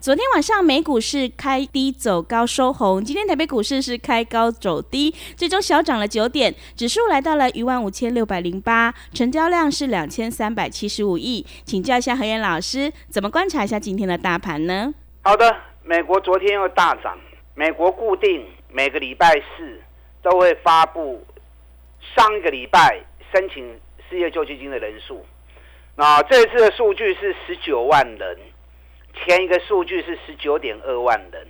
昨天晚上美股是开低走高收红，今天台北股市是开高走低，最终小涨了九点，指数来到了一万五千六百零八，成交量是两千三百七十五亿。请教一下何燕老师，怎么观察一下今天的大盘呢？好的，美国昨天又大涨，美国固定每个礼拜四都会发布上一个礼拜申请失业救济金的人数，那这次的数据是十九万人。前一个数据是十九点二万人，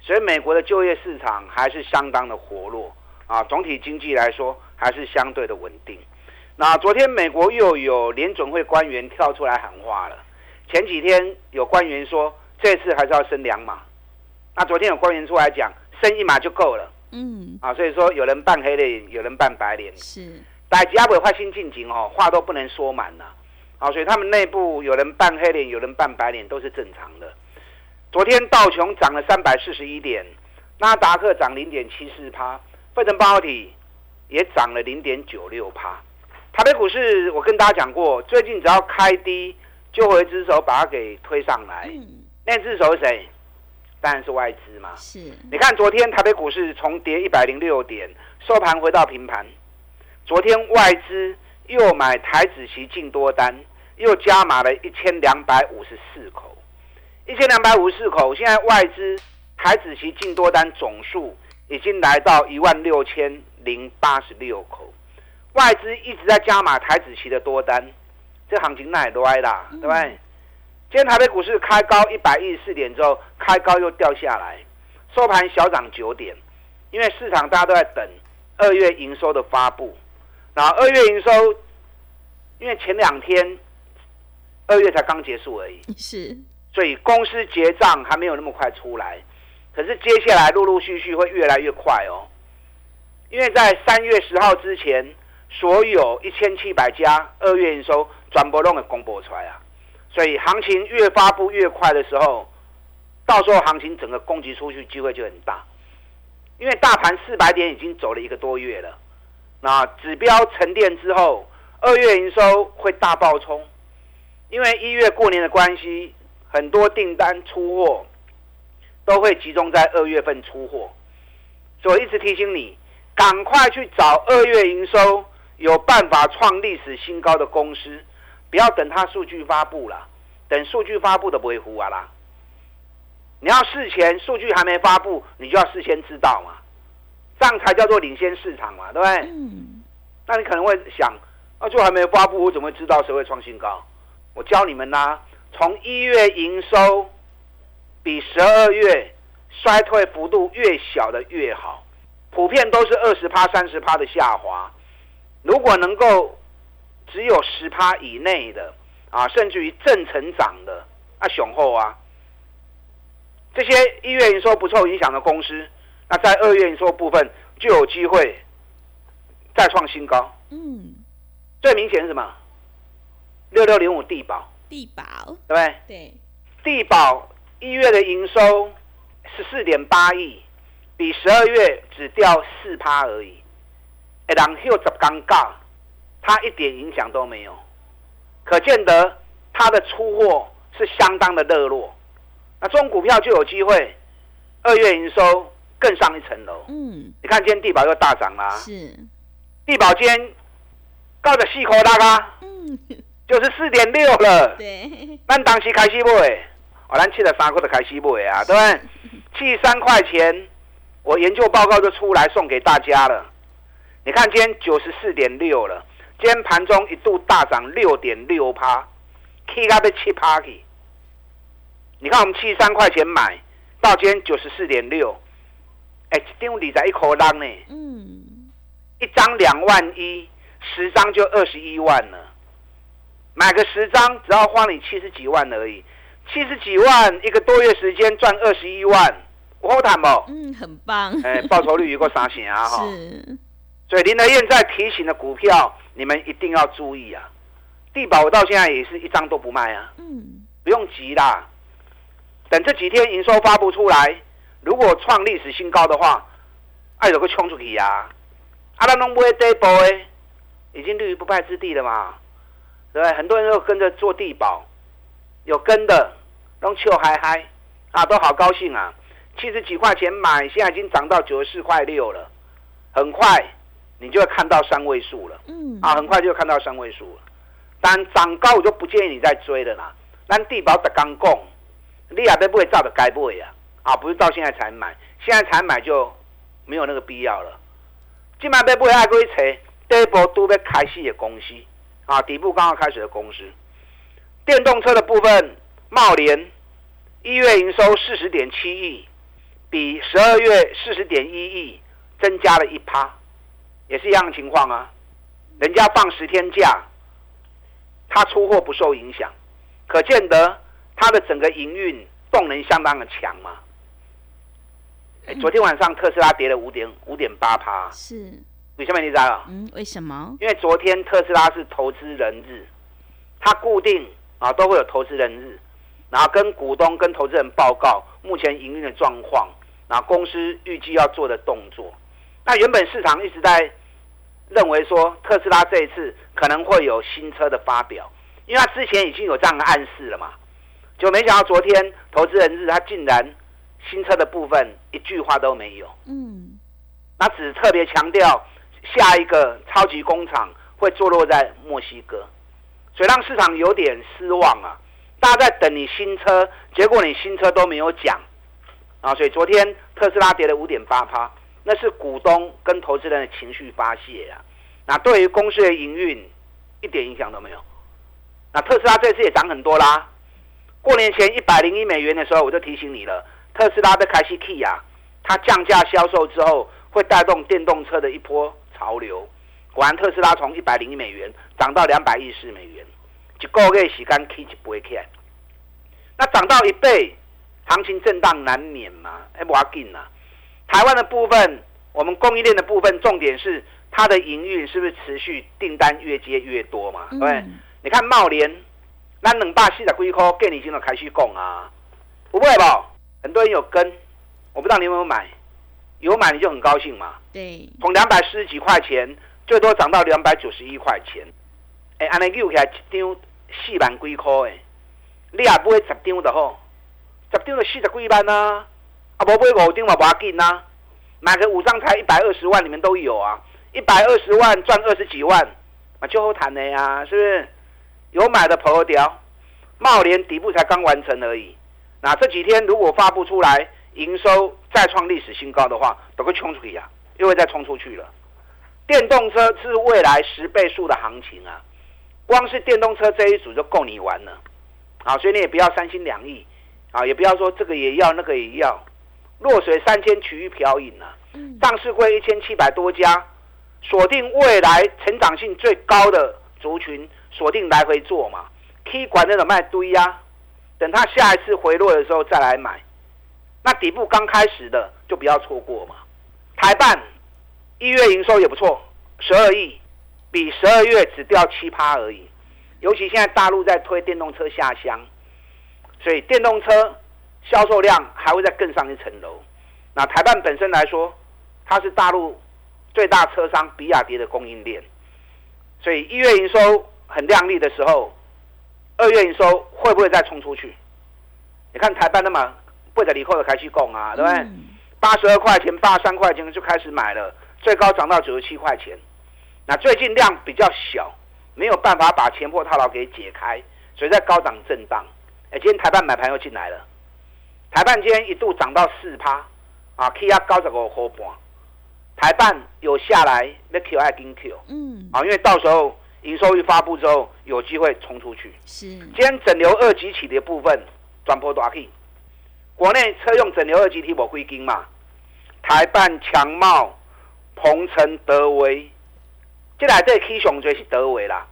所以美国的就业市场还是相当的活络啊。总体经济来说还是相对的稳定。那昨天美国又有联准会官员跳出来喊话了。前几天有官员说这次还是要升两码，那昨天有官员出来讲升一码就够了。嗯，啊，所以说有人扮黑脸，有人扮白脸。是，大家不会发心进情哦，话都不能说满呐。啊，所以他们内部有人扮黑脸，有人扮白脸，都是正常的。昨天道琼涨了三百四十一点，纳达克涨零点七四趴，费城半导体也涨了零点九六趴。台北股市我跟大家讲过，最近只要开低，就会一只手把它给推上来。那只手是谁？当然是外资嘛。是。你看昨天台北股市重跌一百零六点，收盘回到平盘。昨天外资又买台子期进多单。又加码了一千两百五十四口，一千两百五十四口。现在外资台子期净多单总数已经来到一万六千零八十六口，外资一直在加码台子期的多单，这行情那也歪啦，对不对？今天台北股市开高一百一十四点之后，开高又掉下来，收盘小涨九点，因为市场大家都在等二月营收的发布，然后二月营收，因为前两天。二月才刚结束而已，是，所以公司结账还没有那么快出来，可是接下来陆陆续续会越来越快哦，因为在三月十号之前，所有一千七百家二月营收转播都给公布出来啊，所以行情越发布越快的时候，到时候行情整个供给出去机会就很大，因为大盘四百点已经走了一个多月了，那指标沉淀之后，二月营收会大爆冲。因为一月过年的关系，很多订单出货都会集中在二月份出货，所以一直提醒你，赶快去找二月营收有办法创历史新高的公司，不要等它数据发布了，等数据发布的不会糊啊啦。你要事前数据还没发布，你就要事先知道嘛，这样才叫做领先市场嘛，对不对？嗯。那你可能会想，啊，就还没发布，我怎么会知道谁会创新高？我教你们啦，从一月营收比十二月衰退幅度越小的越好，普遍都是二十趴、三十趴的下滑。如果能够只有十趴以内的啊，甚至于正成长的啊，雄厚啊，这些一月营收不受影响的公司，那在二月营收部分就有机会再创新高。嗯，最明显是什么？六六零五地保，地保对不对？对，地保一月的营收十四点八亿，比十二月只掉四趴而已。哎，然后十尴尬，它一点影响都没有，可见得它的出货是相当的热络。那中股票就有机会二月营收更上一层楼。嗯，你看今天地保又大涨啦。是，地保今天高着细口大咖。嗯。就是四点六了，对，咱当时开始买，哦，咱七了三块的开始买啊，对不对？七三块钱，我研究报告就出来送给大家了。你看今天九十四点六了，今天盘中一度大涨六点六趴，K 到被七趴去。你看我们七三块钱买到今天九十四点六，哎，一张二十一块浪呢，嗯，一张两万一，十张就二十一万了。买个十张只要花你七十几万而已，七十几万一个多月时间赚二十一万，我好谈不？嗯，很棒。哎，报酬率有个三成啊 哈。是。所以林德燕在提醒的股票，你们一定要注意啊。地保我到现在也是一张都不卖啊。嗯。不用急啦，等这几天营收发布出来，如果创历史新高的话，爱有个冲出去呀。阿拉弄不会跌波诶，已经立于不败之地了嘛。对，很多人都跟着做地保，有跟的，弄笑嗨嗨啊，都好高兴啊！七十几块钱买，现在已经涨到九十四块六了，很快你就会看到三位数了。嗯，啊，很快就看到三位数了。但涨高我就不建议你再追了啦。但地保的刚供，你也不会照着该买呀，啊，啊不是到现在才买，现在才买就没有那个必要了。今晚别不会爱过去找第一波都要开始的公司。啊，底部刚刚开始的公司，电动车的部分，茂联一月营收四十点七亿，比十二月四十点一亿增加了一趴，也是一样的情况啊。人家放十天假，他出货不受影响，可见得他的整个营运动能相当的强嘛。昨天晚上特斯拉跌了五点五点八趴，是。为什么你知道？嗯，为什么？因为昨天特斯拉是投资人日，它固定啊都会有投资人日，然后跟股东跟投资人报告目前营运的状况，然后公司预计要做的动作。那原本市场一直在认为说特斯拉这一次可能会有新车的发表，因为它之前已经有这样的暗示了嘛，就没想到昨天投资人日它竟然新车的部分一句话都没有。嗯，那只特别强调。下一个超级工厂会坐落在墨西哥，所以让市场有点失望啊！大家在等你新车，结果你新车都没有讲啊！所以昨天特斯拉跌了五点八趴，那是股东跟投资人的情绪发泄啊！那对于公司的营运一点影响都没有。那特斯拉这次也涨很多啦。过年前一百零一美元的时候，我就提醒你了，特斯拉的开西 K 啊，它降价销售之后，会带动电动车的一波。潮流，果然特斯拉从一百零一美元涨到两百一十美元，一个月时间 K 就不会起来。那涨到一倍，行情震荡难免嘛，哎，不要紧啊。台湾的部分，我们供应链的部分，重点是它的营运是不是持续订单越接越多嘛？对，你看茂联，那两百四十几块，给你已经开始供啊，不会吧？很多人有跟，我不知道你有没有买。有买你就很高兴嘛？对，从两百四十几块钱，最多涨到两百九十一块钱。哎，安尼又起来一张四万几块诶，你也买十张就好，十张就四十几万啊。啊，无买五张嘛，不要紧啊。买个五张才一百二十万，你们都有啊。一百二十万赚二十几万，啊，就好谈的呀，是不是？有买的朋友屌，茂联底部才刚完成而已。那这几天如果发布出来。营收再创历史新高的话，都会冲出去呀，又会再冲出去了。电动车是未来十倍数的行情啊，光是电动车这一组就够你玩了啊！所以你也不要三心两意啊，也不要说这个也要那个也要，弱水三千取一瓢饮啊。上市会一千七百多家，锁定未来成长性最高的族群，锁定来回做嘛。K 管那种卖堆呀，等它下一次回落的时候再来买。那底部刚开始的就不要错过嘛。台办一月营收也不错，十二亿，比十二月只掉七趴而已。尤其现在大陆在推电动车下乡，所以电动车销售量还会再更上一层楼。那台办本身来说，它是大陆最大车商比亚迪的供应链，所以一月营收很亮丽的时候，二月营收会不会再冲出去？你看台办那么。不得离后的开始供啊，对不对？八十二块钱、八十三块钱就开始买了，最高涨到九十七块钱。那最近量比较小，没有办法把前破套牢给解开，所以在高涨震荡。哎，今天台办买盘又进来了，台办今天一度涨到四趴啊，K 压高十五块半。台办有下来，那 Q 爱跟 Q，嗯，啊，因为到时候营收一发布之后，有机会冲出去。是，今天整流二级起的部分转破大 K。国内车用整流二级体我归金嘛，台办强茂、鹏程德威这来这起上最是德维啦，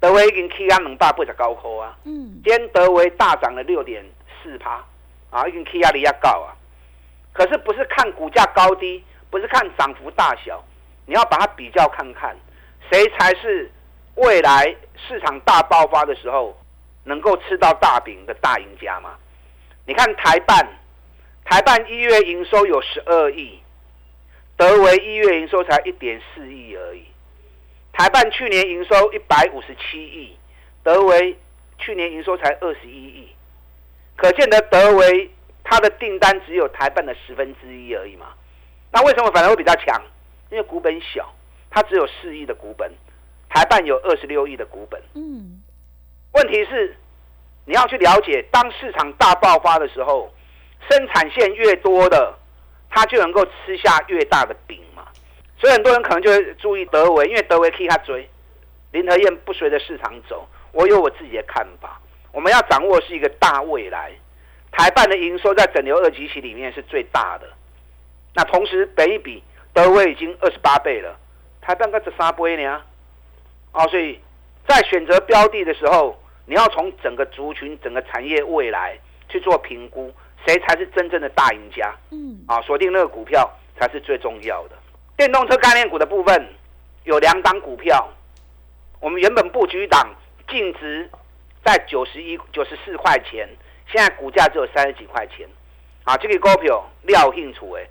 德维已经起啊两百八十九块啊。嗯，今天德维大涨了六点四趴，啊，已经起压力要高啊。可是不是看股价高低，不是看涨幅大小，你要把它比较看看，谁才是未来市场大爆发的时候能够吃到大饼的大赢家嘛？你看台办，台办一月营收有十二亿，德维一月营收才一点四亿而已。台办去年营收一百五十七亿，德维去年营收才二十一亿，可见得德维它的订单只有台办的十分之一而已嘛。那为什么反而会比较强？因为股本小，它只有四亿的股本，台办有二十六亿的股本。嗯，问题是你要去了解，当市场大爆发的时候，生产线越多的，它就能够吃下越大的饼嘛。所以很多人可能就会注意德维，因为德维可以他追。林和燕不随着市场走，我有我自己的看法。我们要掌握是一个大未来。台办的营收在整流二级期里面是最大的，那同时北一比德威已经二十八倍了，台办个十三倍呢。哦，所以在选择标的的时候，你要从整个族群、整个产业未来去做评估，谁才是真正的大赢家？嗯，啊，锁定那个股票才是最重要的。电动车概念股的部分有两档股票，我们原本布局档净值在九十一、九十四块钱，现在股价只有三十几块钱。啊，这个股票料兴处诶，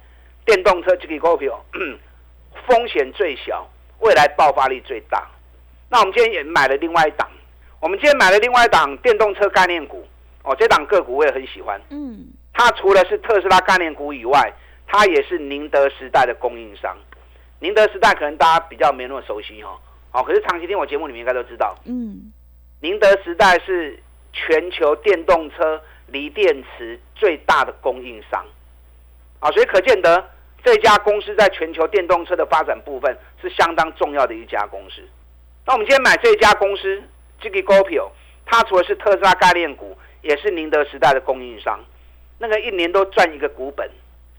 电动车这个股票 风险最小，未来爆发力最大。那我们今天也买了另外一档，我们今天买了另外一档电动车概念股。哦，这档个股我也很喜欢。嗯，它除了是特斯拉概念股以外，它也是宁德时代的供应商。宁德时代可能大家比较没那么熟悉哦，哦，可是长期听我节目你们应该都知道，嗯，宁德时代是全球电动车锂电池最大的供应商，啊，所以可见得这家公司在全球电动车的发展部分是相当重要的一家公司。那我们今天买这家公司，这个股票，它除了是特斯拉概念股，也是宁德时代的供应商，那个一年都赚一个股本，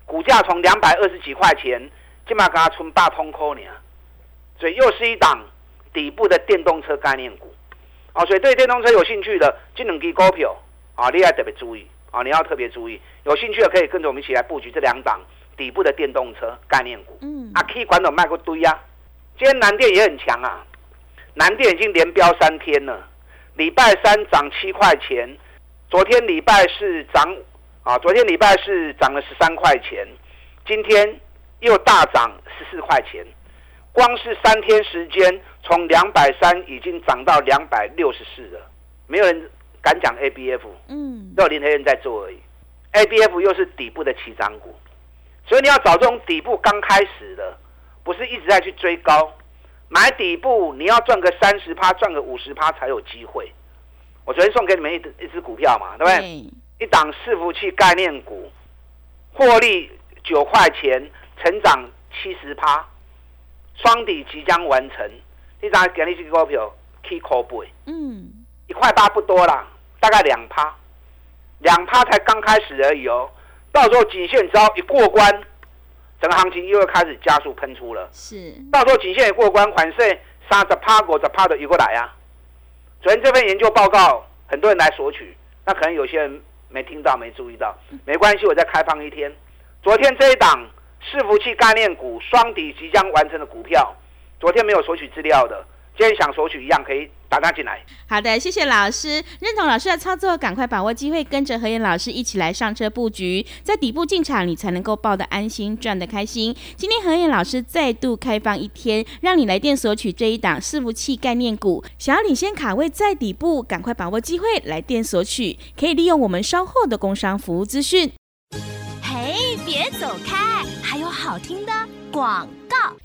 股价从两百二十几块钱。起码给它存八通扣呢，所以又是一档底部的电动车概念股，啊，所以对电动车有兴趣的，这两支股票啊，你要特别注意啊，你要特别注意，有兴趣的可以跟着我们一起来布局这两档底部的电动车概念股。嗯，啊，K 管都卖过堆呀，今天南电也很强啊，南电已经连标三天了，礼拜三涨七块钱，昨天礼拜四涨啊，昨天礼拜四涨了十三块钱，今天。又大涨十四块钱，光是三天时间，从两百三已经涨到两百六十四了。没有人敢讲 A B F，嗯，只有林黑人在做而已。A B F 又是底部的起涨股，所以你要找这种底部刚开始的，不是一直在去追高，买底部你要赚个三十趴，赚个五十趴才有机会。我昨天送给你们一一只股票嘛，对不对？一档伺服器概念股，获利九块钱。成长七十趴，双底即将完成。你咋给你这个股票 K 口背？嗯，一块八不多啦，大概两趴，两趴才刚开始而已哦。到时候颈线只要一过关，整个行情又要开始加速喷出了。是，到时候颈线也过关，款税三十趴、五十趴的移过来啊。昨天这份研究报告，很多人来索取，那可能有些人没听到、没注意到，没关系，我再开放一天。昨天这一档。伺服器概念股双底即将完成的股票，昨天没有索取资料的，今天想索取一样可以打他进来。好的，谢谢老师，认同老师的操作，赶快把握机会，跟着何燕老师一起来上车布局，在底部进场，你才能够抱得安心，赚得开心。今天何燕老师再度开放一天，让你来电索取这一档伺服器概念股，想要领先卡位在底部，赶快把握机会来电索取，可以利用我们稍后的工商服务资讯。嘿，别走开！还有好听的广告。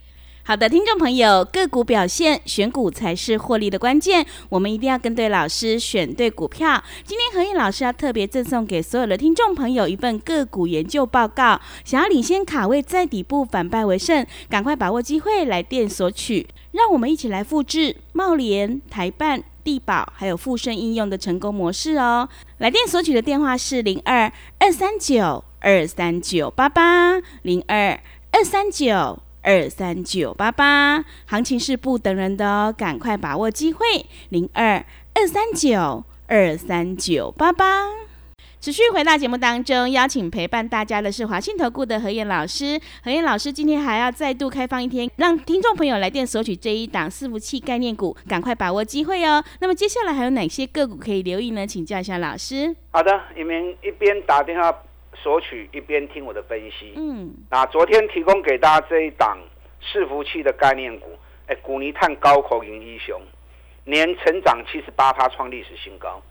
好的，听众朋友，个股表现选股才是获利的关键，我们一定要跟对老师，选对股票。今天何燕老师要特别赠送给所有的听众朋友一份个股研究报告，想要领先卡位在底部，反败为胜，赶快把握机会来电索取。让我们一起来复制茂联、台办、地保还有富盛应用的成功模式哦。来电索取的电话是零二二三九。二三九八八零二二三九二三九八八，行情是不等人的哦，赶快把握机会，零二二三九二三九八八。持续回到节目当中，邀请陪伴大家的是华信投顾的何燕老师。何燕老师今天还要再度开放一天，让听众朋友来电索取这一档伺服器概念股，赶快把握机会哦。那么接下来还有哪些个股可以留意呢？请教一下老师。好的，你们一边打电话索取，一边听我的分析。嗯，那昨天提供给大家这一档伺服器的概念股，哎，古尼碳高口银一雄，年成长七十八趴，创历史新高，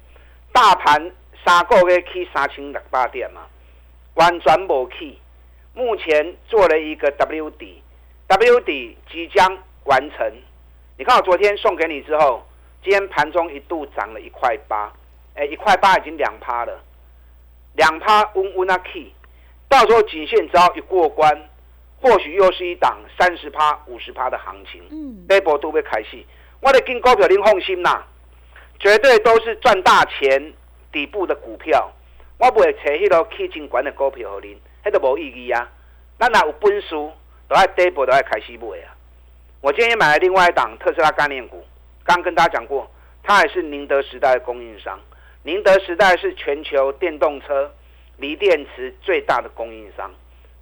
大盘。三个月去三千六百点嘛，完全无去。目前做了一个 W 底，W 底即将完成。你看我昨天送给你之后，今天盘中一度涨了一块八，哎，一块八已经两趴了，两趴温温啊起。到时候颈线只要一过关，或许又是一档三十趴、五十趴的行情。嗯，这波都会开始。我的跟股票您放心啦，绝对都是赚大钱。底部的股票，我不会找迄个基金管的股票给您，迄都无意义啊。咱若有本事，都爱底部都爱开始买啊。我今天买了另外一档特斯拉概念股，刚跟大家讲过，它也是宁德时代的供应商。宁德时代是全球电动车锂电池最大的供应商，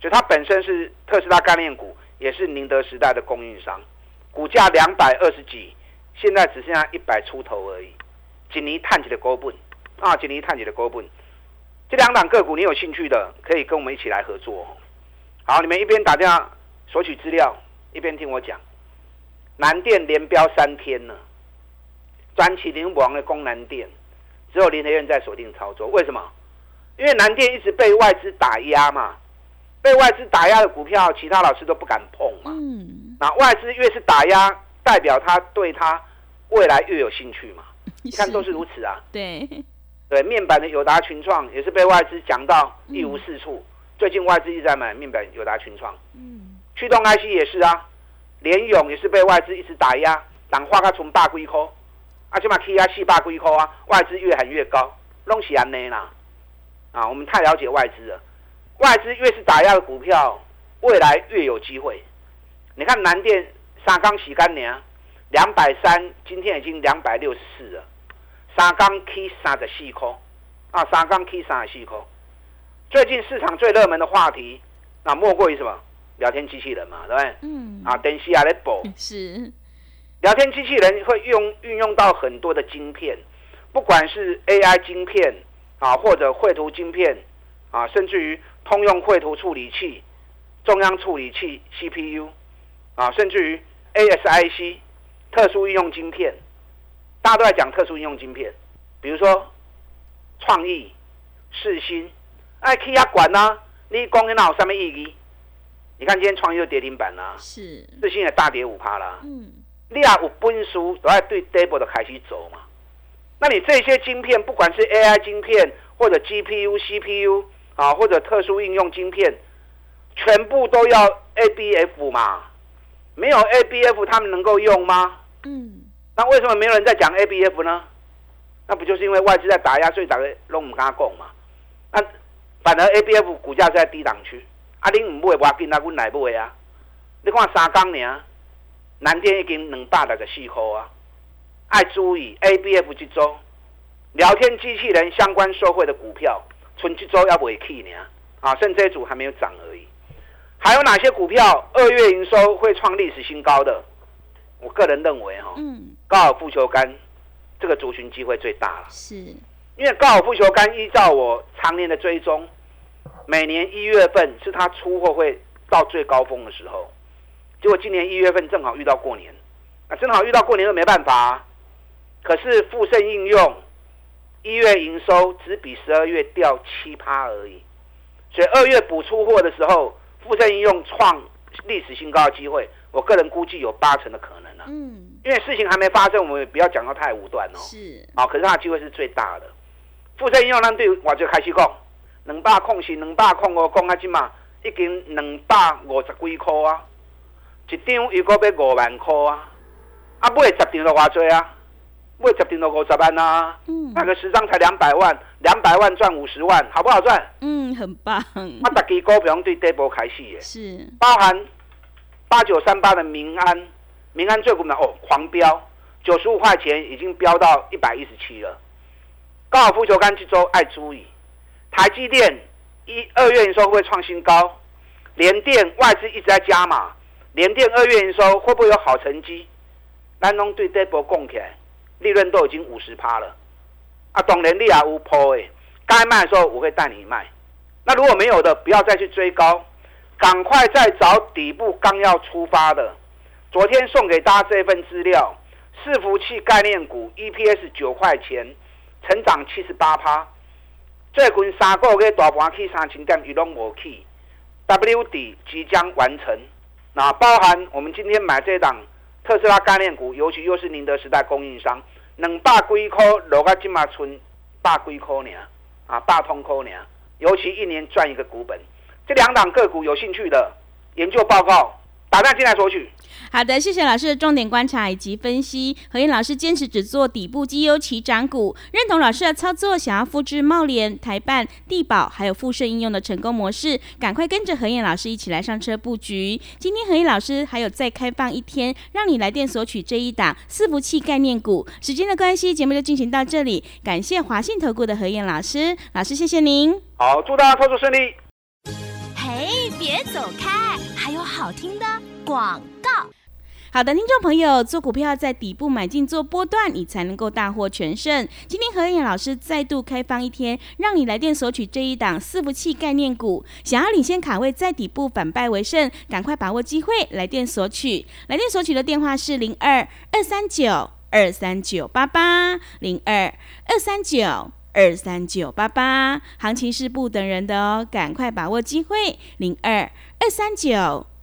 就它本身是特斯拉概念股，也是宁德时代的供应商。股价两百二十几，现在只剩下一百出头而已。今年探起的高本。啊，今天探底的股本，这两档个股你有兴趣的，可以跟我们一起来合作。好，你们一边打电话索取资料，一边听我讲。南电连标三天了，专起灵王的攻南电，只有林德院在锁定操作。为什么？因为南电一直被外资打压嘛，被外资打压的股票，其他老师都不敢碰嘛。嗯。那外资越是打压，代表他对他未来越有兴趣嘛？你看都是如此啊。对。对面板的友达群创也是被外资讲到一无是处，最近外资一直在买面板友达群创。嗯，驱动 IC 也是啊，联勇也是被外资一直打压，打花它从大龟壳，啊，起码 K 压四百几块啊，外资越喊越高，弄起安内啦。啊，我们太了解外资了，外资越是打压的股票，未来越有机会。你看南电沙钢洗干娘两百三，今天已经两百六十四了。三缸 K 三十四空，啊，三缸 K 三十四空。最近市场最热门的话题，那莫过于什么？聊天机器人嘛，对不对？嗯。啊，电视也在播。是。聊天机器人会用运用到很多的晶片，不管是 AI 晶片啊，或者绘图晶片啊，甚至于通用绘图处理器、中央处理器 CPU 啊，甚至于 ASIC 特殊应用晶片。大家都在讲特殊应用晶片，比如说创意、世新，哎，去压管呐，你讲那有什么意义？你看今天创意又跌停板啦，是世新也大跌五趴啦。嗯，你啊有本事都在对 double 的开始走嘛？那你这些晶片，不管是 AI 晶片或者 GPU、CPU 啊，或者特殊应用晶片，全部都要 ABF 嘛？没有 ABF，他们能够用吗？嗯。那为什么没有人在讲 A B F 呢？那不就是因为外资在打压，所以大家拢唔敢讲嘛？那反而 A B F 股价在低档区，啊，恁唔买我紧，那阮来买啊？你看三缸呢，南电已经两百六十四块啊！爱注意 A B F 这周聊天机器人相关社会的股票，存这周要未起呢？啊，剩这一组还没有涨而已。还有哪些股票二月营收会创历史新高？的？我个人认为哈，嗯高尔夫球杆这个族群机会最大了。是，因为高尔夫球杆依照我常年的追踪，每年一月份是它出货会到最高峰的时候。结果今年一月份正好遇到过年，啊，正好遇到过年又没办法。可是富盛应用一月营收只比十二月掉七趴而已，所以二月补出货的时候，富盛应用创历史新高的机会。我个人估计有八成的可能啊，嗯，因为事情还没发生，我们不要讲到太武断哦。是，啊，可是它的机会是最大的。富盛应用咱对我就开始讲，两百控是两百控哦，讲啊，今嘛已经两百五十几块啊，一张又个要五万块啊，啊，买十张都偌多啊，买十张都五十万啊，嗯，那个十张才两百万，两百万赚五十万，好不好赚？嗯，很棒。啊，大家股票对底部开始的，是，包含。八九三八的民安，民安最股呢哦狂飙，九十五块钱已经飙到一百一十七了。高尔夫球杆这周爱注意，台积电一二月营收会创新高？联电外资一直在加码，联电二月营收会不会有好成绩？南农对这波供起，利润都已经五十趴了。啊，懂能力啊无破诶，该卖的时候我会带你卖。那如果没有的，不要再去追高，赶快再找底部刚要出发的。昨天送给大家这份资料，伺服器概念股 EPS 九块钱。成长七十八趴，最近三个月大盘去三千点，伊拢无去。W 底即将完成，那包含我们今天买这档特斯拉概念股，尤其又是宁德时代供应商，能大龟壳落到今嘛存百几块呢，啊，大通块呢，尤其一年赚一个股本，这两档个股有兴趣的研究报告。打断进来索取。好的，谢谢老师的重点观察以及分析。何燕老师坚持只做底部绩优起涨股，认同老师的操作，想要复制茂联、台办、地保还有富盛应用的成功模式，赶快跟着何燕老师一起来上车布局。今天何燕老师还有再开放一天，让你来电索取这一档伺服器概念股。时间的关系，节目就进行到这里。感谢华信投顾的何燕老师，老师谢谢您。好，祝大家操作顺利。嘿，别走开，还有好听的广告。好的，听众朋友，做股票在底部买进做波段，你才能够大获全胜。今天何燕老师再度开放一天，让你来电索取这一档伺服器概念股，想要领先卡位在底部反败为胜，赶快把握机会来电索取。来电索取的电话是零二二三九二三九八八零二二三九。二三九八八，行情是不等人的哦，赶快把握机会，零二二三九